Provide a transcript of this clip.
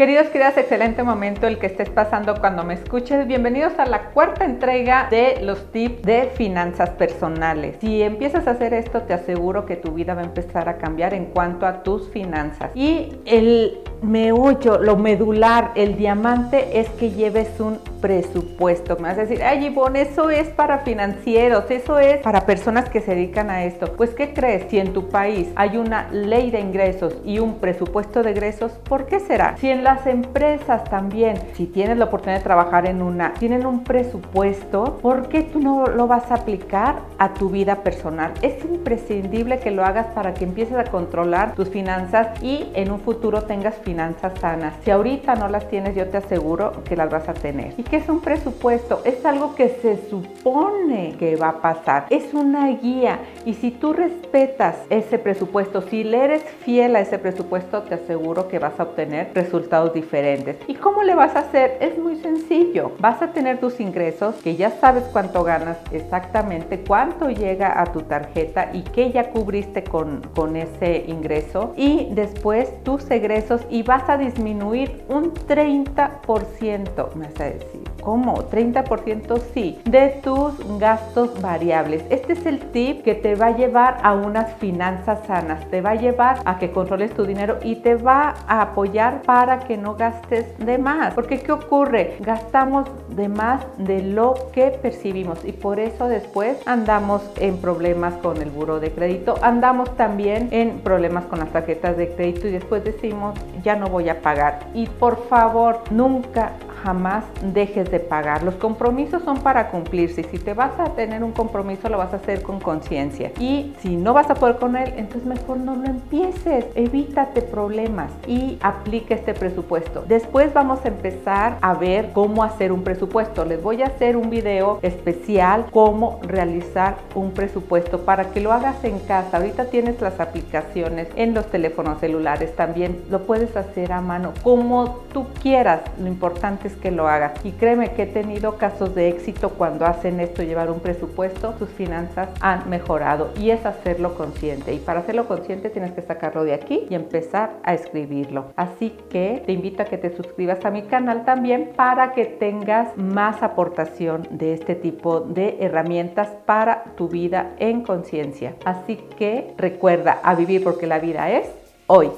Queridos, queridas, excelente momento el que estés pasando cuando me escuches. Bienvenidos a la cuarta entrega de los tips de finanzas personales. Si empiezas a hacer esto, te aseguro que tu vida va a empezar a cambiar en cuanto a tus finanzas. Y el meollo, lo medular, el diamante es que lleves un presupuesto. Me vas a decir, ay Ivonne, eso es para financieros, eso es para personas que se dedican a esto. Pues, ¿qué crees? Si en tu país hay una ley de ingresos y un presupuesto de egresos, ¿por qué será? Si en las empresas también, si tienes la oportunidad de trabajar en una, tienen un presupuesto, ¿por qué tú no lo vas a aplicar a tu vida personal? Es imprescindible que lo hagas para que empieces a controlar tus finanzas y en un futuro tengas finanzas sanas. Si ahorita no las tienes, yo te aseguro que las vas a tener. ¿Qué es un presupuesto? Es algo que se supone que va a pasar. Es una guía. Y si tú respetas ese presupuesto, si le eres fiel a ese presupuesto, te aseguro que vas a obtener resultados diferentes. ¿Y cómo le vas a hacer? Es muy sencillo. Vas a tener tus ingresos, que ya sabes cuánto ganas exactamente, cuánto llega a tu tarjeta y qué ya cubriste con, con ese ingreso. Y después tus egresos y vas a disminuir un 30%. Me vas a decir. ¿Cómo? 30% sí, de tus gastos variables. Este es el tip que te va a llevar a unas finanzas sanas, te va a llevar a que controles tu dinero y te va a apoyar para que no gastes de más. Porque ¿qué ocurre? Gastamos de más de lo que percibimos y por eso después andamos en problemas con el buro de crédito, andamos también en problemas con las tarjetas de crédito y después decimos ya no voy a pagar. Y por favor, nunca jamás dejes de pagar. Los compromisos son para cumplirse si te vas a tener un compromiso lo vas a hacer con conciencia. Y si no vas a poder con él, entonces mejor no lo empieces. Evítate problemas y aplica este presupuesto. Después vamos a empezar a ver cómo hacer un presupuesto. Les voy a hacer un video especial cómo realizar un presupuesto para que lo hagas en casa. Ahorita tienes las aplicaciones en los teléfonos celulares también. Lo puedes hacer a mano como tú quieras. Lo importante que lo hagas. Y créeme que he tenido casos de éxito cuando hacen esto, llevar un presupuesto, sus finanzas han mejorado y es hacerlo consciente. Y para hacerlo consciente tienes que sacarlo de aquí y empezar a escribirlo. Así que te invito a que te suscribas a mi canal también para que tengas más aportación de este tipo de herramientas para tu vida en conciencia. Así que recuerda a vivir porque la vida es hoy.